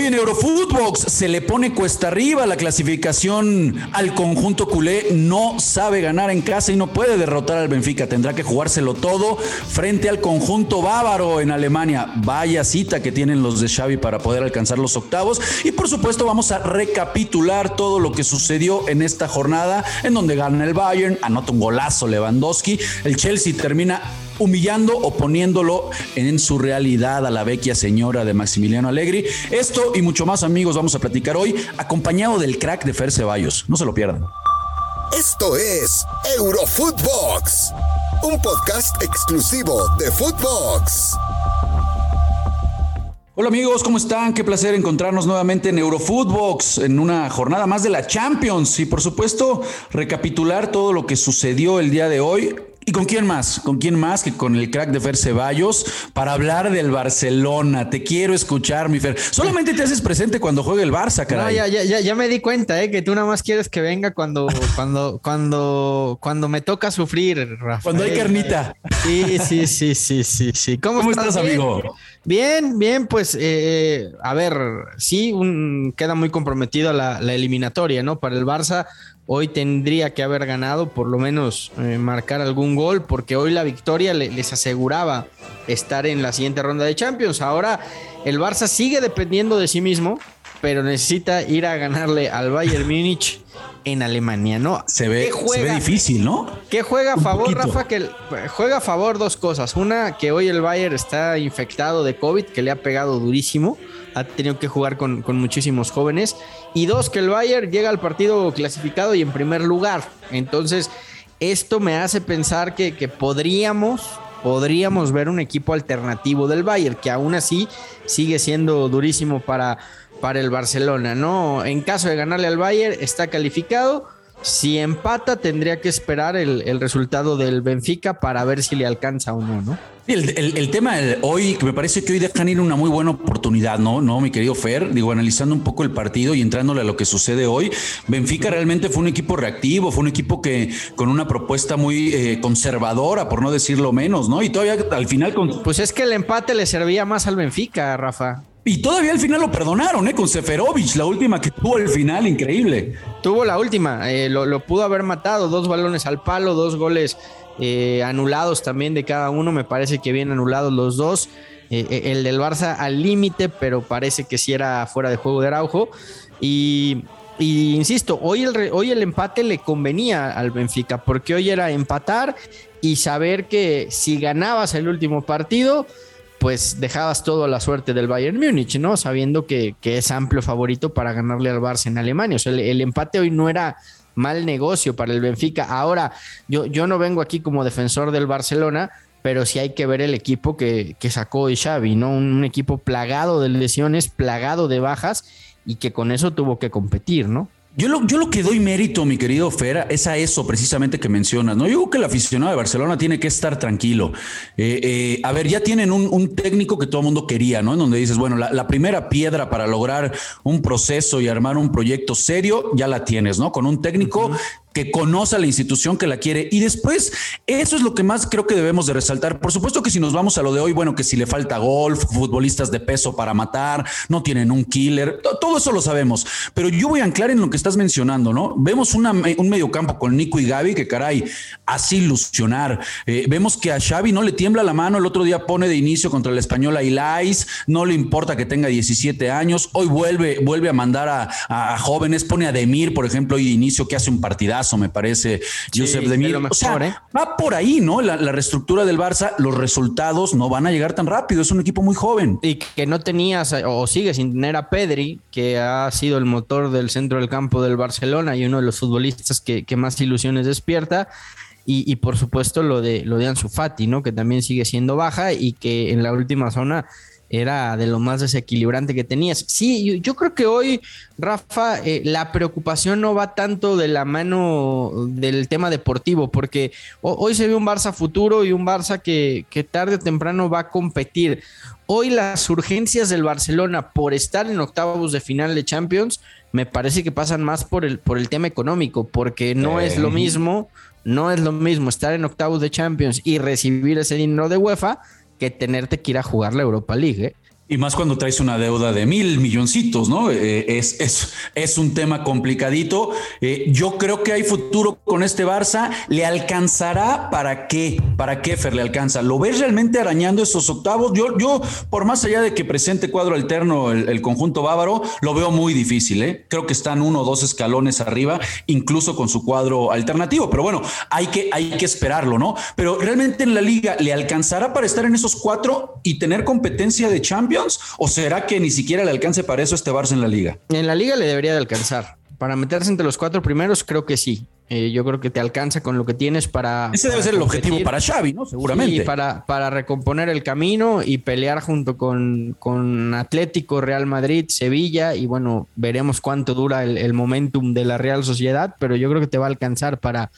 En Eurofootbox se le pone cuesta arriba la clasificación al conjunto culé. No sabe ganar en casa y no puede derrotar al Benfica. Tendrá que jugárselo todo frente al conjunto bávaro en Alemania. Vaya cita que tienen los de Xavi para poder alcanzar los octavos. Y por supuesto vamos a recapitular todo lo que sucedió en esta jornada en donde gana el Bayern, anota un golazo Lewandowski. El Chelsea termina humillando o poniéndolo en su realidad a la vecchia señora de Maximiliano Allegri. Esto y mucho más, amigos, vamos a platicar hoy, acompañado del crack de Fer Ceballos. No se lo pierdan. Esto es Eurofootbox, un podcast exclusivo de Footbox. Hola amigos, ¿cómo están? Qué placer encontrarnos nuevamente en Eurofootbox, en una jornada más de la Champions y por supuesto recapitular todo lo que sucedió el día de hoy. ¿Y con quién más? ¿Con quién más que con el crack de Fer Ceballos para hablar del Barcelona? Te quiero escuchar, mi Fer. Solamente te haces presente cuando juegue el Barça, caray. No, ya, ya, ya, me di cuenta, ¿eh? Que tú nada más quieres que venga cuando, cuando, cuando, cuando me toca sufrir, Rafa. Cuando hay carnita. Sí, sí, sí, sí, sí, sí. ¿Cómo, ¿Cómo estás, amigo? Bien, bien, pues, eh, a ver, sí, un, queda muy comprometido la, la eliminatoria, ¿no? Para el Barça Hoy tendría que haber ganado, por lo menos eh, marcar algún gol, porque hoy la victoria les aseguraba estar en la siguiente ronda de Champions. Ahora el Barça sigue dependiendo de sí mismo, pero necesita ir a ganarle al Bayern Múnich en Alemania, ¿no? Se ve, se ve difícil, ¿no? ¿Qué juega a favor, Rafa? Que juega a favor dos cosas. Una, que hoy el Bayern está infectado de COVID, que le ha pegado durísimo ha tenido que jugar con, muchísimos jóvenes. Y dos, que el Bayern llega al partido clasificado y en primer lugar. Entonces, esto me hace pensar que, podríamos, podríamos ver un equipo alternativo del Bayern, que aún así sigue siendo durísimo para, para el Barcelona, ¿no? En caso de ganarle al Bayern, está calificado. Si empata, tendría que esperar el, el resultado del Benfica para ver si le alcanza o no, ¿no? El, tema de hoy, que me parece que hoy dejan ir una muy buena oportunidad, ¿no? ¿no? Mi querido Fer, digo, analizando un poco el partido y entrándole a lo que sucede hoy, Benfica realmente fue un equipo reactivo, fue un equipo que con una propuesta muy eh, conservadora, por no decirlo menos, ¿no? Y todavía al final... Con... Pues es que el empate le servía más al Benfica, Rafa. Y todavía al final lo perdonaron, ¿eh? Con Seferovic, la última que tuvo al final, increíble. Tuvo la última, eh, lo, pudo haber matado, dos balones al palo, dos goles eh, anulados también de cada uno, me parece que bien anulados los dos. Eh, eh, el del Barça al límite, pero parece que sí era fuera de juego de Araujo. Y, insisto, hoy el, hoy el empate le convenía al Benfica, porque hoy era empatar y saber que si ganabas el último partido, pues dejabas todo a la suerte del Bayern Múnich, ¿no? Sabiendo que, es amplio favorito para ganarle al Barça en Alemania. O sea, el empate hoy no era mal negocio para el Benfica. Ahora, yo, yo no vengo aquí como defensor del Barcelona, pero sí hay que ver el equipo que, que sacó Xavi, ¿no? Un, equipo plagado de lesiones, plagado de bajas y que con eso tuvo que competir, ¿no? Yo lo, yo lo que doy mérito, mi querido Fera, es a eso precisamente que mencionas. ¿no? Yo creo que el aficionado de Barcelona tiene que estar tranquilo. Eh, eh, a ver, ya tienen un, técnico que todo el mundo quería, ¿no? En donde dices, bueno, la, primera piedra para lograr un proceso y armar un proyecto serio, ya la tienes, ¿no? Con un técnico que conoce a la institución que la quiere. Y después, eso es lo que más creo que debemos de resaltar. Por supuesto que si nos vamos a lo de hoy, bueno, que si le falta golf, futbolistas de peso para matar, no tienen un killer, todo eso lo sabemos. Pero yo voy a anclar en lo que estás mencionando, ¿no? Vemos una, un mediocampo con Nico y Gaby que caray, así ilusionar. Eh, vemos que a Xavi no le tiembla la mano, el otro día pone de inicio contra el español a Ilais, no le importa que tenga 17 años, hoy vuelve, vuelve a mandar a, jóvenes, pone a Demir, por ejemplo, hoy de inicio que hace un partidazo me parece, Joseph Demir. o sea, ¿eh? va por ahí, ¿no? La, reestructura del Barça, los resultados no van a llegar tan rápido, es un equipo muy joven. Y que no tenías, o sigue sin tener a Pedri, que ha sido el motor del centro del campo del Barcelona y uno de los futbolistas que, más ilusiones despierta. Y, por supuesto lo de lo de Ansu Fati, ¿no? Que también sigue siendo baja y que en la última zona era de lo más desequilibrante que tenías. Sí, yo, creo que hoy, Rafa, eh, la preocupación no va tanto de la mano del tema deportivo, porque hoy se ve un Barça futuro y un Barça que, que tarde o temprano va a competir. Hoy las urgencias del Barcelona por estar en octavos de final de Champions, me parece que pasan más por el, por el tema económico, porque no es lo mismo, no es lo mismo estar en octavos de Champions y recibir ese dinero de UEFA que tenerte que ir a jugar la Europa League. ¿eh? Y más cuando traes una deuda de mil milloncitos, ¿no? Eh, es, es, es, un tema complicadito. Eh, yo creo que hay futuro con este Barça. ¿Le alcanzará para qué? ¿Para qué, Fer, le alcanza? ¿Lo ves realmente arañando esos octavos? Yo, yo por más allá de que presente cuadro alterno el, el conjunto bávaro, lo veo muy difícil, ¿eh? Creo que están uno o dos escalones arriba, incluso con su cuadro alternativo. Pero bueno, hay que, hay que esperarlo, ¿no? Pero realmente en la liga, ¿le alcanzará para estar en esos cuatro y tener competencia de Champions? ¿O será que ni siquiera le alcance para eso este Barça en la liga? En la liga le debería de alcanzar. Para meterse entre los cuatro primeros, creo que sí. Eh, yo creo que te alcanza con lo que tienes para. Ese debe ser el objetivo para Xavi, ¿no? Seguramente. Sí, para, para recomponer el camino y pelear junto con, con Atlético, Real Madrid, Sevilla. Y bueno, veremos cuánto dura el, el momentum de la Real Sociedad, pero yo creo que te va a alcanzar para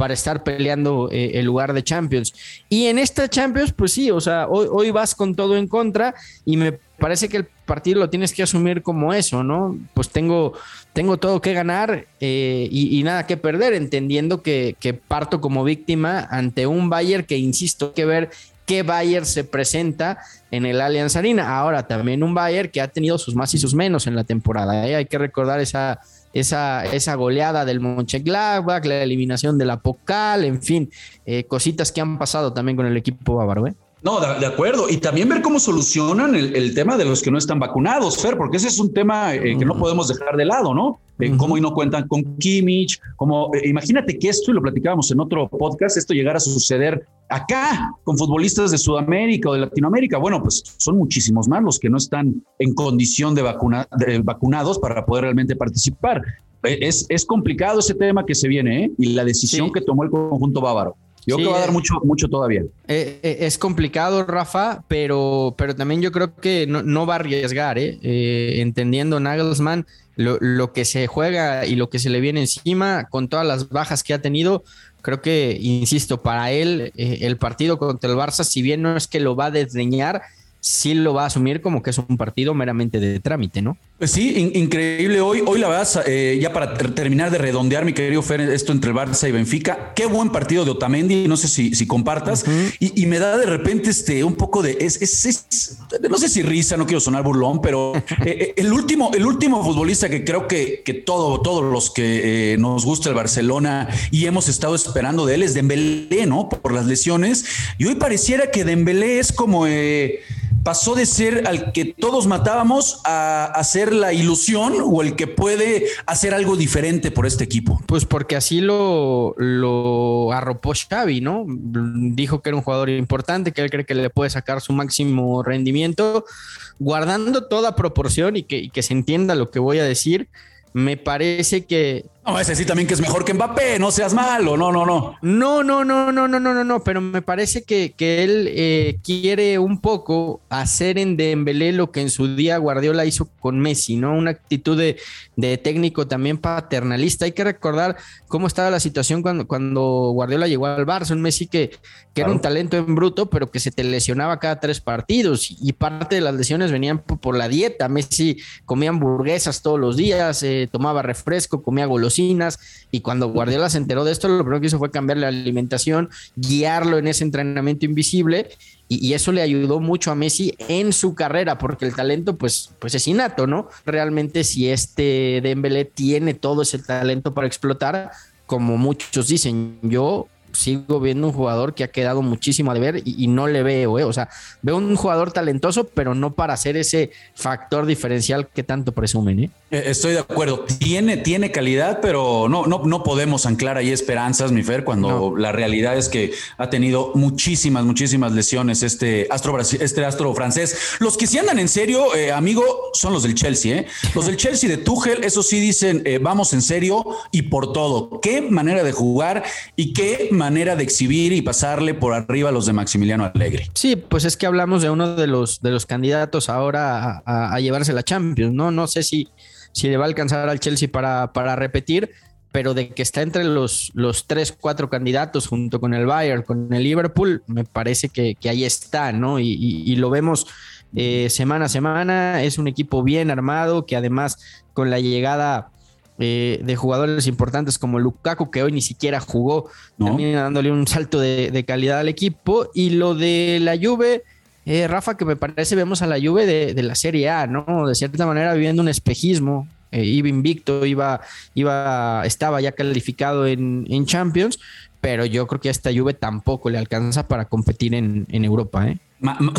para estar peleando eh, el lugar de Champions. Y en esta Champions, pues sí, o sea, hoy, hoy vas con todo en contra y me parece que el partido lo tienes que asumir como eso, ¿no? Pues tengo, tengo todo que ganar eh, y, nada que perder, entendiendo que, parto como víctima ante un Bayern que, insisto, hay que ver qué Bayern se presenta en el Allianz Arena. Ahora, también un Bayern que ha tenido sus más y sus menos en la temporada. ¿eh? Hay que recordar esa esa, esa goleada del Mönchengladbach, la eliminación de la Pocal, en fin, eh, cositas que han pasado también con el equipo bávaro. ¿eh? No, de, acuerdo. Y también ver cómo solucionan el, tema de los que no están vacunados, Fer, porque ese es un tema eh, que no podemos dejar de lado, ¿no? Cómo y no cuentan con Kimmich, como eh, imagínate que esto, y lo platicábamos en otro podcast, esto llegara a suceder acá con futbolistas de Sudamérica o de Latinoamérica. Bueno, pues son muchísimos más los que no están en condición de, vacuna, vacunados para poder realmente participar. E, es, es complicado ese tema que se viene, ¿eh? Y la decisión que tomó el conjunto bávaro. Yo creo que va a dar mucho, mucho todavía. Eh, eh, es complicado, Rafa, pero, pero también yo creo que no, va a arriesgar, ¿eh? entendiendo Nagelsmann lo, lo, que se juega y lo que se le viene encima con todas las bajas que ha tenido. Creo que, insisto, para él el partido contra el Barça, si bien no es que lo va a desdeñar, sí lo va a asumir como que es un partido meramente de trámite, ¿no? Pues sí, increíble. Hoy, hoy la verdad, eh, ya para terminar de redondear, mi querido Fer, esto entre el Barça y Benfica, qué buen partido de Otamendi, no sé si, si compartas, y, me da de repente este, un poco de, es, es, no sé si risa, no quiero sonar burlón, pero eh, eh, el, último, el último futbolista que creo que, que todo, todos los que nos gusta el Barcelona y hemos estado esperando de él es Dembélé, ¿no? Por las lesiones, y hoy pareciera que Dembélé es como pasó de ser al que todos matábamos a, hacer la ilusión o el que puede hacer algo diferente por este equipo. Pues porque así lo, arropó Xavi, ¿no? Dijo que era un jugador importante, que él cree que le puede sacar su máximo rendimiento, guardando toda proporción y y que se entienda lo que voy a decir me parece que. No, ese sí también que es mejor que Mbappé, no seas malo, no, no, no. No, no, no, no, no, no, no, no, pero me parece que, que él eh, quiere un poco hacer en Dembélé lo que en su día Guardiola hizo con Messi, ¿no? Una actitud de, de técnico también paternalista. Hay que recordar cómo estaba la situación cuando, cuando Guardiola llegó al Barça, un Messi que, que era un talento en bruto, pero que se te lesionaba cada tres partidos y parte de las lesiones venían por, la dieta. Messi comía hamburguesas todos los días. Eh, tomaba refresco, comía golosinas y cuando Guardiola se enteró de esto, lo primero que hizo fue cambiar la alimentación, guiarlo en ese entrenamiento invisible y, eso le ayudó mucho a Messi en su carrera porque el talento pues, pues es innato, ¿no? Realmente si este Dembélé tiene todo ese talento para explotar, como muchos dicen, yo sigo viendo un jugador que ha quedado muchísimo a deber y, no le veo, ¿eh? o sea, veo un jugador talentoso, pero no para ser ese factor diferencial que tanto presumen. ¿eh? eh estoy de acuerdo, tiene, tiene calidad, pero no, no, no podemos anclar ahí esperanzas, mi Fer, cuando la realidad es que ha tenido muchísimas, muchísimas lesiones este astro, este astro francés. Los que sí andan en serio, eh, amigo, son los del Chelsea. ¿eh? Los del Chelsea de Tuchel, eso sí dicen, vamos en serio y por todo. Qué manera de jugar y qué manera de exhibir y pasarle por arriba a los de Maximiliano Alegre. Sí, pues es que hablamos de uno de los, de los candidatos ahora a, llevarse la Champions, ¿no? No sé si, si le va a alcanzar al Chelsea para, para repetir, pero de que está entre los, los tres, cuatro candidatos junto con el Bayern, con el Liverpool, me parece que, ahí está, ¿no? Y, lo vemos eh, semana a semana, es un equipo bien armado que además con la llegada eh, de jugadores importantes como Lukaku, que hoy ni siquiera jugó, también dándole un salto de, calidad al equipo. Y lo de la Juve, eh, Rafa, que me parece vemos a la Juve de, la Serie A, ¿no? De cierta manera viviendo un espejismo. Eh, iba invicto, iba, iba, estaba ya calificado en, en, Champions, pero yo creo que a esta Juve tampoco le alcanza para competir en, en Europa, ¿eh?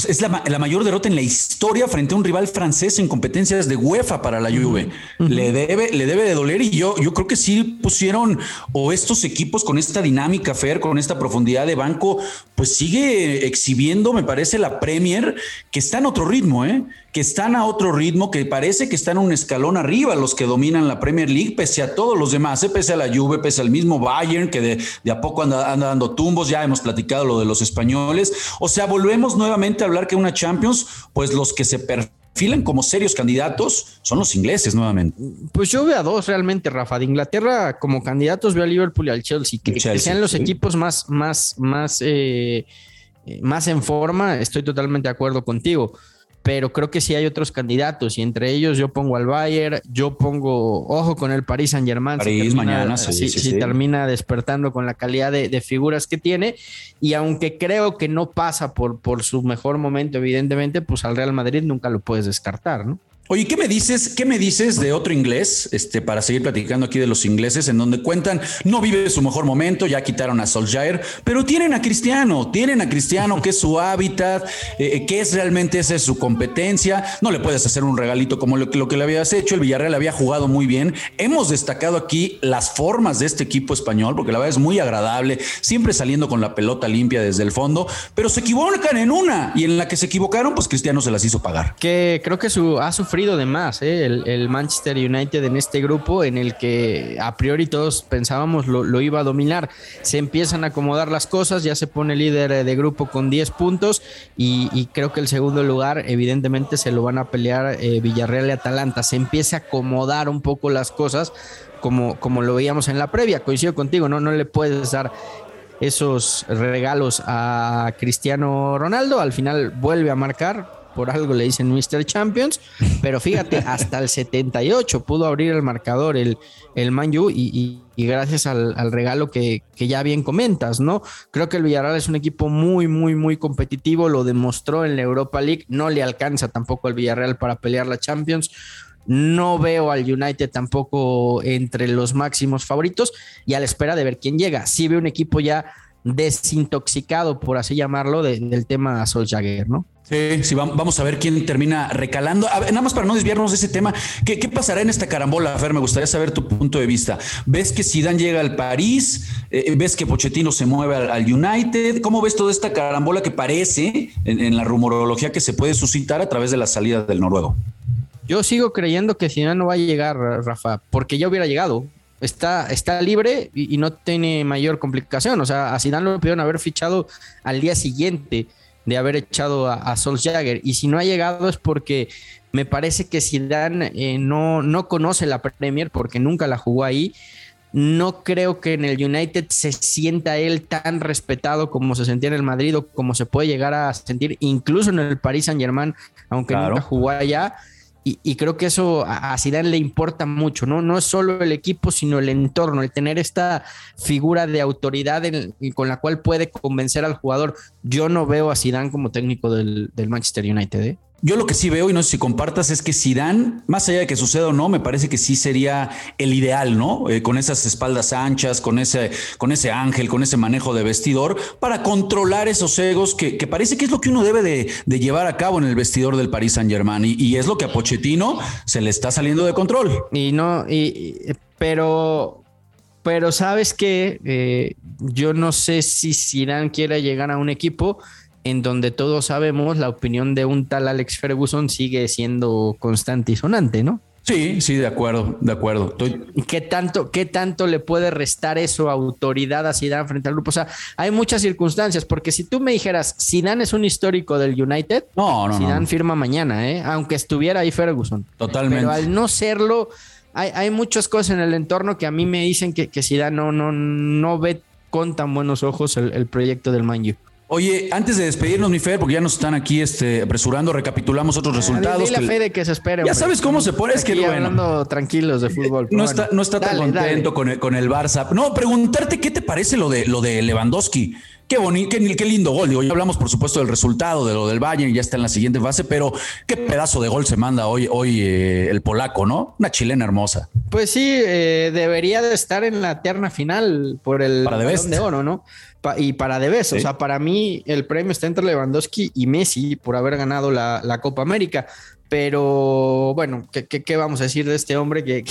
Es la, mayor derrota en la historia frente a un rival francés en competencias de UEFA para la Juve. Le debe, le debe de doler y yo, yo creo que sí pusieron o estos equipos con esta dinámica, Fer, con esta profundidad de banco, pues sigue exhibiendo, me parece, la Premier, que está en otro ritmo, ¿eh? que están a otro ritmo, que parece que están un escalón arriba los que dominan la Premier League, pese a todos los demás, ¿eh? pese a la Juve, pese al mismo Bayern, que de, de a poco anda, anda, dando tumbos, ya hemos platicado lo de los españoles. O sea, volvemos nuevamente a hablar que una Champions, pues los que se perfilan como serios candidatos son los ingleses nuevamente. Pues yo veo a dos realmente, Rafa. De Inglaterra como candidatos veo a Liverpool y al Chelsea, que, sean los equipos más, más, más, eh, más en forma. Estoy totalmente de acuerdo contigo pero creo que sí hay otros candidatos y entre ellos yo pongo al Bayern, yo pongo ojo con el Paris Saint Germain. París mañana, sí, sí, termina despertando con la calidad de, figuras que tiene y aunque creo que no pasa por, por su mejor momento, evidentemente, pues al Real Madrid nunca lo puedes descartar, ¿no? Oye, ¿qué me dices? ¿Qué me dices de otro inglés? Este, para seguir platicando aquí de los ingleses, en donde cuentan, no vive su mejor momento, ya quitaron a Solskjaer, pero tienen a Cristiano, tienen a Cristiano, que es su hábitat, eh, eh, que es realmente esa es su competencia. No le puedes hacer un regalito como lo, que le habías hecho. El Villarreal había jugado muy bien. Hemos destacado aquí las formas de este equipo español, porque la verdad es muy agradable, siempre saliendo con la pelota limpia desde el fondo, pero se equivocan en una y en la que se equivocaron, pues Cristiano se las hizo pagar. Que creo que su, ha sufrido de más ¿eh? el, Manchester United en este grupo en el que a priori todos pensábamos lo, iba a dominar. Se empiezan a acomodar las cosas, ya se pone líder de grupo con 10 puntos y, creo que el segundo lugar evidentemente se lo van a pelear eh, Villarreal y Atalanta. Se empieza a acomodar un poco las cosas como, como lo veíamos en la previa. Coincido contigo, no, no le puedes dar esos regalos a Cristiano Ronaldo. Al final vuelve a marcar, por algo le dicen Mr. Champions, pero fíjate, hasta el 78 pudo abrir el marcador el, el Man y, gracias al, regalo que, ya bien comentas, ¿no? Creo que el Villarreal es un equipo muy, muy, muy competitivo, lo demostró en la Europa League, no le alcanza tampoco al Villarreal para pelear la Champions. No veo al United tampoco entre los máximos favoritos y a la espera de ver quién llega. Sí veo un equipo ya desintoxicado, por así llamarlo, del tema Solskjaer, ¿no? Sí, sí, vamos a ver quién termina recalando. nada más para no desviarnos de ese tema, ¿qué, pasará en esta carambola, Fer? Me gustaría saber tu punto de vista. ¿Ves que Zidane llega al París? Eh, ¿Ves que Pochettino se mueve al, United? ¿Cómo ves toda esta carambola que parece en, la rumorología que se puede suscitar a través de la salida del noruego? Yo sigo creyendo que Zidane no va a llegar, Rafa, porque ya hubiera llegado. Está, está libre y, no tiene mayor complicación. O sea, a Zidane lo pudieron haber fichado al día siguiente de haber echado a, a Solskjaer. Y si no ha llegado es porque me parece que Zidane eh, no, no conoce la Premier porque nunca la jugó ahí. No creo que en el United se sienta él tan respetado como se sentía en el Madrid o como se puede llegar a sentir incluso en el Paris Saint Germain, aunque nunca jugó allá. Y, creo que eso a, Zidane le importa mucho, ¿no? No es solo el equipo, sino el entorno, el tener esta figura de autoridad con la cual puede convencer al jugador. Yo no veo a Zidane como técnico del, del Manchester United, ¿eh? Yo lo que sí veo, y no sé si compartas, es que Zidane, más allá de que suceda o no, me parece que sí sería el ideal, ¿no? Eh, con esas espaldas anchas, con ese, con ese ángel, con ese manejo de vestidor, para controlar esos egos que, parece que es lo que uno debe de, llevar a cabo en el vestidor del Paris Saint Germain. Y, es lo que a Pochettino se le está saliendo de control. Y no, y, pero, pero sabes que eh, yo no sé si Zidane quiera llegar a un equipo en donde todos sabemos la opinión de un tal Alex Ferguson sigue siendo constante y sonante, ¿no? Sí, sí, de acuerdo, de acuerdo. ¿Qué tanto, ¿Qué tanto le puede restar eso a autoridad a Zidane frente al grupo? O sea, hay muchas circunstancias, porque si tú me dijeras, Zidane es un histórico del United, no, no, Zidane firma mañana, ¿eh? aunque estuviera ahí Ferguson. Totalmente. Pero al no serlo, hay, hay muchas cosas en el entorno que a mí me dicen que, que Zidane no, no, no ve con tan buenos ojos el, el proyecto del Man U. Oye, antes de despedirnos, mi Fer, porque ya nos están aquí este, apresurando, recapitulamos otros resultados. Dile a Fede que se espere. Ya sabes cómo se pone, es que bueno. hablando tranquilos de fútbol. No está, no está tan contento con el, con el Barça. No, preguntarte qué te parece lo de, lo de Lewandowski qué bonito, qué, lindo gol. Digo, ya hablamos, por supuesto, del resultado, de lo del Bayern, ya está en la siguiente fase, pero qué pedazo de gol se manda hoy, hoy eh, el polaco, ¿no? Una chilena hermosa. Pues sí, eh, debería de estar en la terna final por el para de oro, ¿no? y para Debes, o sea, para mí el premio está entre Lewandowski y Messi por haber ganado la, la Copa América. Pero bueno, ¿qué, vamos a decir de este hombre que,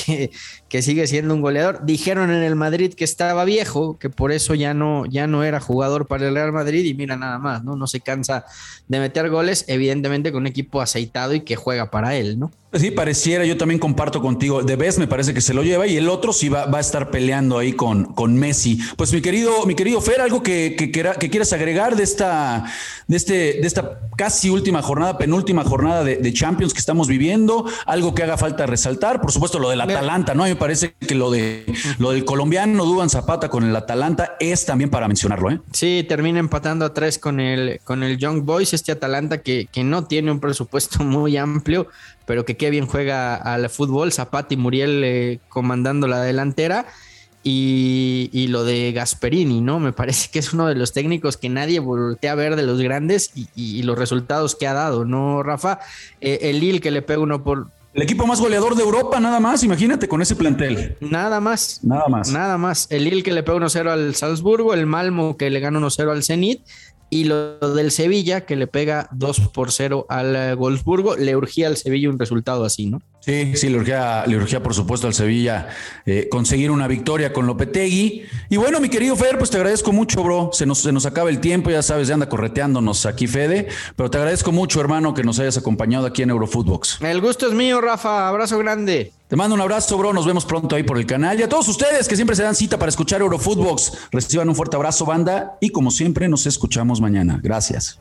que, sigue siendo un goleador? Dijeron en el Madrid que estaba viejo, que por eso ya no, ya no era jugador para el Real Madrid y mira nada más, ¿no? No se cansa de meter goles, evidentemente con un equipo aceitado y que juega para él, ¿no? Sí, pareciera, yo también comparto contigo. De vez me parece que se lo lleva y el otro sí va, va a estar peleando ahí con, con Messi. Pues mi querido, mi querido Fer, algo que, que, que quieras agregar de esta, de este, de esta casi última jornada, penúltima jornada de, Champions que estamos viviendo, algo que haga falta resaltar, por supuesto lo del Atalanta, ¿no? A mí me parece que lo de lo del colombiano Duban Zapata con el Atalanta es también para mencionarlo, ¿eh? Sí, termina empatando a tres con el, con el Young Boys, este Atalanta que, que no tiene un presupuesto muy amplio pero que qué bien juega al fútbol, Zapata y Muriel eh, comandando la delantera. Y, lo de Gasperini, ¿no? Me parece que es uno de los técnicos que nadie voltea a ver de los grandes y, los resultados que ha dado, ¿no, Rafa? Eh, el Lille que le pega uno por... El equipo más goleador de Europa, nada más, imagínate con ese plantel. Nada más. Nada más. Nada más. El Lille que le pega 1-0 al Salzburgo, el Malmo que le gana 1-0 al Zenit y lo del Sevilla, que le pega 2 por 0 al eh, Wolfsburgo, le urgía al Sevilla un resultado así, ¿no? Sí, sí, le urgía, le urgía por supuesto al Sevilla eh, conseguir una victoria con Lopetegui. Y bueno, mi querido Fer, pues te agradezco mucho, bro. Se nos, se nos acaba el tiempo, ya sabes, ya anda correteándonos aquí, Fede. Pero te agradezco mucho, hermano, que nos hayas acompañado aquí en Eurofootbox. El gusto es mío, Rafa. Abrazo grande. Te mando un abrazo, bro. Nos vemos pronto ahí por el canal. Y a todos ustedes que siempre se dan cita para escuchar Eurofootbox, reciban un fuerte abrazo, banda. Y como siempre, nos escuchamos mañana. Gracias.